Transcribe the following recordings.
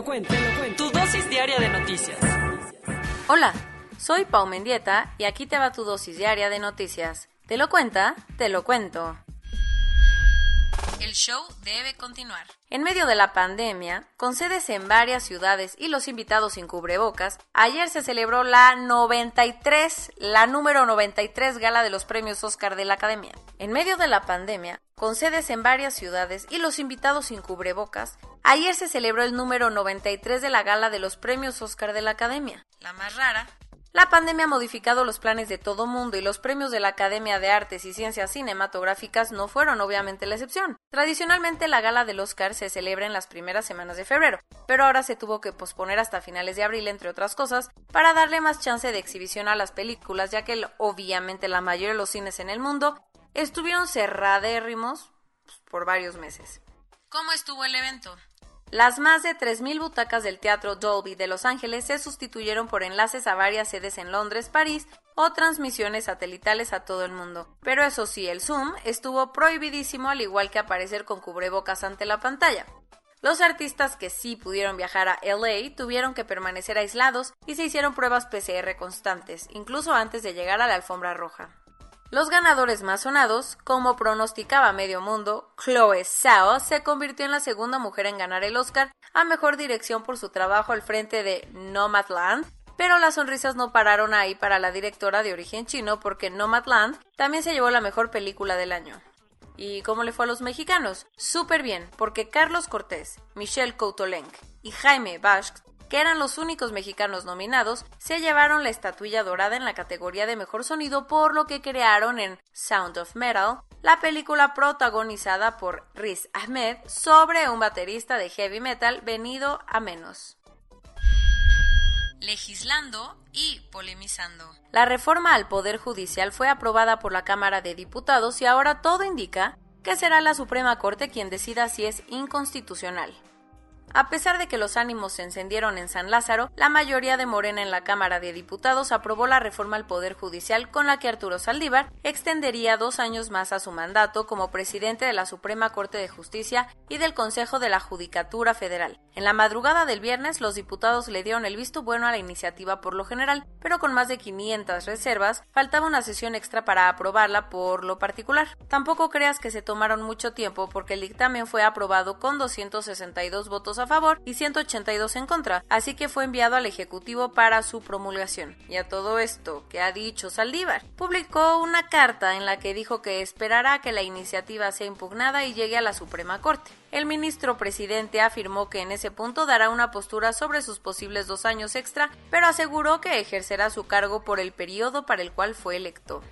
Lo cuento, te lo cuento. Tu dosis diaria de noticias. Hola, soy Pau Mendieta y aquí te va tu dosis diaria de noticias. ¿Te lo cuenta? Te lo cuento. El show debe continuar. En medio de la pandemia, con sedes en varias ciudades y los invitados sin cubrebocas, ayer se celebró la 93, la número 93 gala de los premios Oscar de la Academia. En medio de la pandemia, con sedes en varias ciudades y los invitados sin cubrebocas, ayer se celebró el número 93 de la gala de los premios Oscar de la Academia. La más rara la pandemia ha modificado los planes de todo mundo y los premios de la Academia de Artes y Ciencias Cinematográficas no fueron obviamente la excepción. Tradicionalmente la gala del Oscar se celebra en las primeras semanas de febrero, pero ahora se tuvo que posponer hasta finales de abril, entre otras cosas, para darle más chance de exhibición a las películas, ya que obviamente la mayoría de los cines en el mundo estuvieron cerradérrimos pues, por varios meses. ¿Cómo estuvo el evento? Las más de 3.000 butacas del Teatro Dolby de Los Ángeles se sustituyeron por enlaces a varias sedes en Londres, París o transmisiones satelitales a todo el mundo. Pero eso sí, el Zoom estuvo prohibidísimo al igual que aparecer con cubrebocas ante la pantalla. Los artistas que sí pudieron viajar a LA tuvieron que permanecer aislados y se hicieron pruebas PCR constantes, incluso antes de llegar a la alfombra roja. Los ganadores más sonados, como pronosticaba medio mundo, Chloe Zhao se convirtió en la segunda mujer en ganar el Oscar a Mejor Dirección por su trabajo al frente de Nomadland, pero las sonrisas no pararon ahí para la directora de origen chino porque Nomadland también se llevó la mejor película del año. ¿Y cómo le fue a los mexicanos? Súper bien, porque Carlos Cortés, Michelle Coutolenc y Jaime Basque que eran los únicos mexicanos nominados, se llevaron la estatuilla dorada en la categoría de mejor sonido por lo que crearon en Sound of Metal, la película protagonizada por Riz Ahmed sobre un baterista de heavy metal venido a menos legislando y polemizando. La reforma al Poder Judicial fue aprobada por la Cámara de Diputados y ahora todo indica que será la Suprema Corte quien decida si es inconstitucional. A pesar de que los ánimos se encendieron en San Lázaro, la mayoría de Morena en la Cámara de Diputados aprobó la reforma al Poder Judicial con la que Arturo Saldívar extendería dos años más a su mandato como presidente de la Suprema Corte de Justicia y del Consejo de la Judicatura Federal. En la madrugada del viernes, los diputados le dieron el visto bueno a la iniciativa por lo general, pero con más de 500 reservas, faltaba una sesión extra para aprobarla por lo particular. Tampoco creas que se tomaron mucho tiempo porque el dictamen fue aprobado con 262 votos a favor y 182 en contra, así que fue enviado al Ejecutivo para su promulgación. Y a todo esto, ¿qué ha dicho Saldívar? Publicó una carta en la que dijo que esperará que la iniciativa sea impugnada y llegue a la Suprema Corte. El ministro presidente afirmó que en ese punto dará una postura sobre sus posibles dos años extra, pero aseguró que ejercerá su cargo por el periodo para el cual fue electo.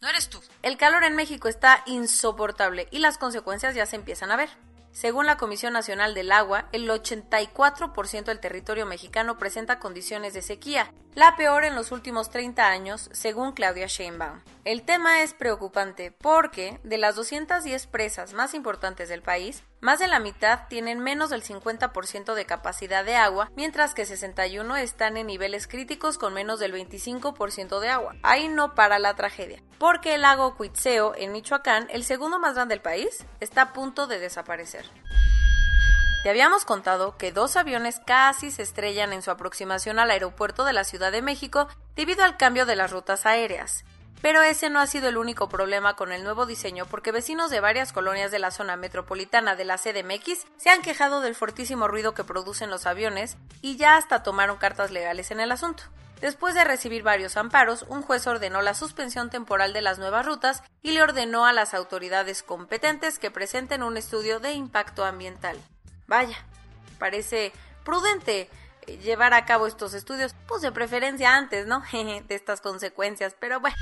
No eres tú. El calor en México está insoportable y las consecuencias ya se empiezan a ver. Según la Comisión Nacional del Agua, el 84% del territorio mexicano presenta condiciones de sequía, la peor en los últimos 30 años, según Claudia Sheinbaum. El tema es preocupante porque de las 210 presas más importantes del país, más de la mitad tienen menos del 50% de capacidad de agua, mientras que 61 están en niveles críticos con menos del 25% de agua. Ahí no para la tragedia, porque el lago Cuitzeo en Michoacán, el segundo más grande del país, está a punto de desaparecer. Te habíamos contado que dos aviones casi se estrellan en su aproximación al aeropuerto de la Ciudad de México debido al cambio de las rutas aéreas. Pero ese no ha sido el único problema con el nuevo diseño porque vecinos de varias colonias de la zona metropolitana de la CDMX se han quejado del fortísimo ruido que producen los aviones y ya hasta tomaron cartas legales en el asunto. Después de recibir varios amparos, un juez ordenó la suspensión temporal de las nuevas rutas y le ordenó a las autoridades competentes que presenten un estudio de impacto ambiental. Vaya, parece prudente llevar a cabo estos estudios, pues de preferencia antes, ¿no? de estas consecuencias, pero bueno.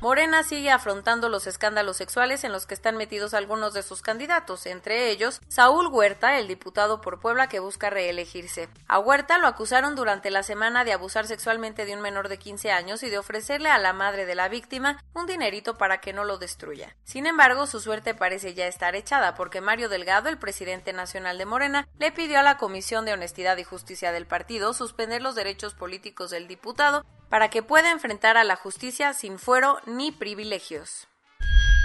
Morena sigue afrontando los escándalos sexuales en los que están metidos algunos de sus candidatos, entre ellos Saúl Huerta, el diputado por Puebla que busca reelegirse. A Huerta lo acusaron durante la semana de abusar sexualmente de un menor de 15 años y de ofrecerle a la madre de la víctima un dinerito para que no lo destruya. Sin embargo, su suerte parece ya estar echada porque Mario Delgado, el presidente nacional de Morena, le pidió a la Comisión de Honestidad y Justicia del partido suspender los derechos políticos del diputado para que pueda enfrentar a la justicia sin fuero ni privilegios.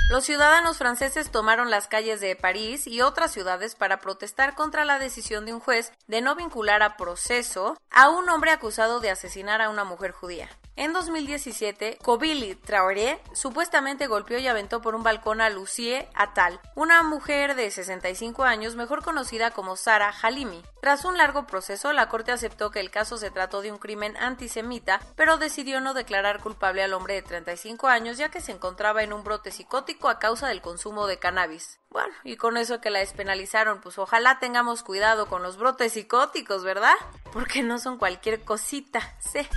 Los ciudadanos franceses tomaron las calles de París y otras ciudades para protestar contra la decisión de un juez de no vincular a proceso a un hombre acusado de asesinar a una mujer judía. En 2017, Kobili Traoré supuestamente golpeó y aventó por un balcón a Lucie Atal, una mujer de 65 años mejor conocida como Sara Halimi. Tras un largo proceso, la corte aceptó que el caso se trató de un crimen antisemita, pero decidió no declarar culpable al hombre de 35 años ya que se encontraba en un brote psicótico a causa del consumo de cannabis. Bueno, y con eso que la despenalizaron, pues ojalá tengamos cuidado con los brotes psicóticos, ¿verdad? Porque no son cualquier cosita, sí.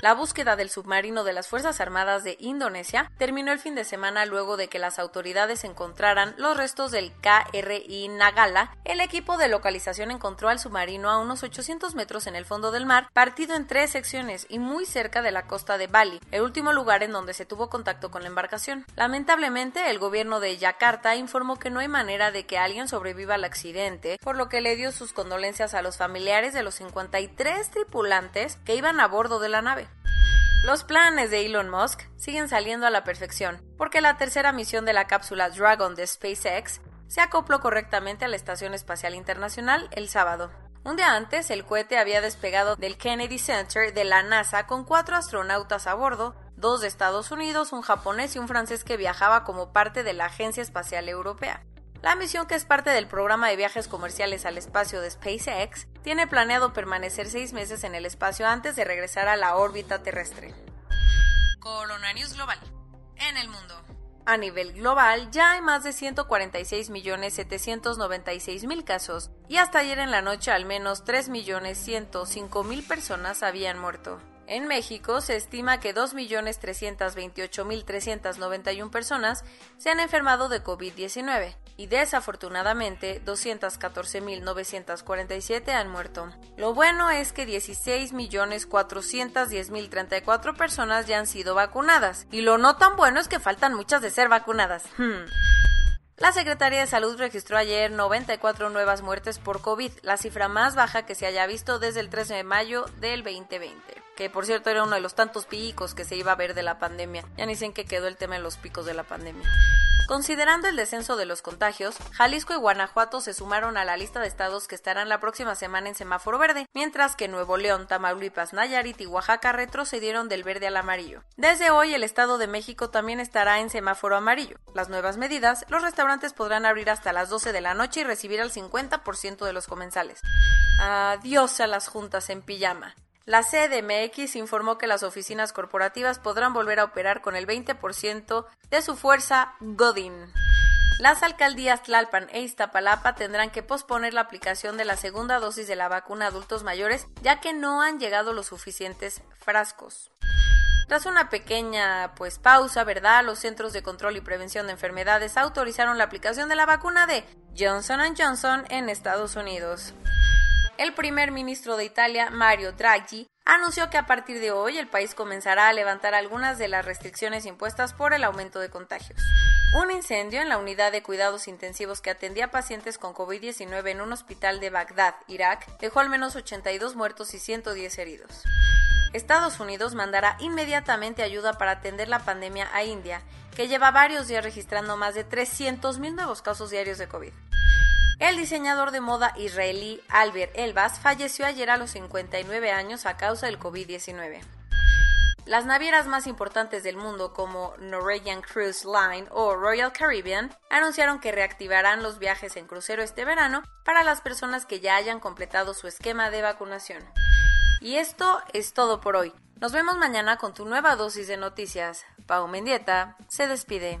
La búsqueda del submarino de las Fuerzas Armadas de Indonesia terminó el fin de semana luego de que las autoridades encontraran los restos del KRI Nagala. El equipo de localización encontró al submarino a unos 800 metros en el fondo del mar, partido en tres secciones y muy cerca de la costa de Bali, el último lugar en donde se tuvo contacto con la embarcación. Lamentablemente, el gobierno de Yakarta informó que no hay manera de que alguien sobreviva al accidente, por lo que le dio sus condolencias a los familiares de los 53 tripulantes que iban a bordo de la nave. Los planes de Elon Musk siguen saliendo a la perfección, porque la tercera misión de la cápsula Dragon de SpaceX se acopló correctamente a la Estación Espacial Internacional el sábado. Un día antes, el cohete había despegado del Kennedy Center de la NASA con cuatro astronautas a bordo, dos de Estados Unidos, un japonés y un francés que viajaba como parte de la Agencia Espacial Europea. La misión, que es parte del programa de viajes comerciales al espacio de SpaceX, tiene planeado permanecer seis meses en el espacio antes de regresar a la órbita terrestre. Coronarios Global. En el mundo. A nivel global, ya hay más de 146.796.000 casos y hasta ayer en la noche al menos 3.105.000 personas habían muerto. En México se estima que 2.328.391 personas se han enfermado de COVID-19 y desafortunadamente 214.947 han muerto. Lo bueno es que 16.410.034 personas ya han sido vacunadas y lo no tan bueno es que faltan muchas de ser vacunadas. Hmm. La Secretaría de Salud registró ayer 94 nuevas muertes por COVID, la cifra más baja que se haya visto desde el 13 de mayo del 2020 que por cierto era uno de los tantos picos que se iba a ver de la pandemia. Ya ni sé en quedó el tema de los picos de la pandemia. Considerando el descenso de los contagios, Jalisco y Guanajuato se sumaron a la lista de estados que estarán la próxima semana en semáforo verde, mientras que Nuevo León, Tamaulipas, Nayarit y Oaxaca retrocedieron del verde al amarillo. Desde hoy el Estado de México también estará en semáforo amarillo. Las nuevas medidas, los restaurantes podrán abrir hasta las 12 de la noche y recibir al 50% de los comensales. Adiós a las juntas en pijama. La CDMX informó que las oficinas corporativas podrán volver a operar con el 20% de su fuerza Godin. Las alcaldías Tlalpan e Iztapalapa tendrán que posponer la aplicación de la segunda dosis de la vacuna a adultos mayores ya que no han llegado los suficientes frascos. Tras una pequeña pues pausa, ¿verdad? Los Centros de Control y Prevención de Enfermedades autorizaron la aplicación de la vacuna de Johnson Johnson en Estados Unidos el primer ministro de Italia, Mario Draghi, anunció que a partir de hoy el país comenzará a levantar algunas de las restricciones impuestas por el aumento de contagios. Un incendio en la unidad de cuidados intensivos que atendía pacientes con COVID-19 en un hospital de Bagdad, Irak, dejó al menos 82 muertos y 110 heridos. Estados Unidos mandará inmediatamente ayuda para atender la pandemia a India, que lleva varios días registrando más de 300.000 nuevos casos diarios de COVID. El diseñador de moda israelí Albert Elbas falleció ayer a los 59 años a causa del COVID-19. Las navieras más importantes del mundo como Norwegian Cruise Line o Royal Caribbean anunciaron que reactivarán los viajes en crucero este verano para las personas que ya hayan completado su esquema de vacunación. Y esto es todo por hoy. Nos vemos mañana con tu nueva dosis de noticias. Pau Mendieta se despide.